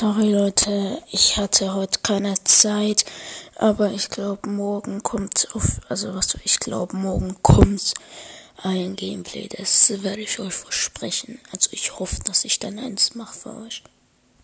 Sorry Leute, ich hatte heute keine Zeit, aber ich glaube morgen kommt auf, also was ich glaube morgen kommt ein Gameplay, das werde ich euch versprechen. Also ich hoffe, dass ich dann eins mache für euch.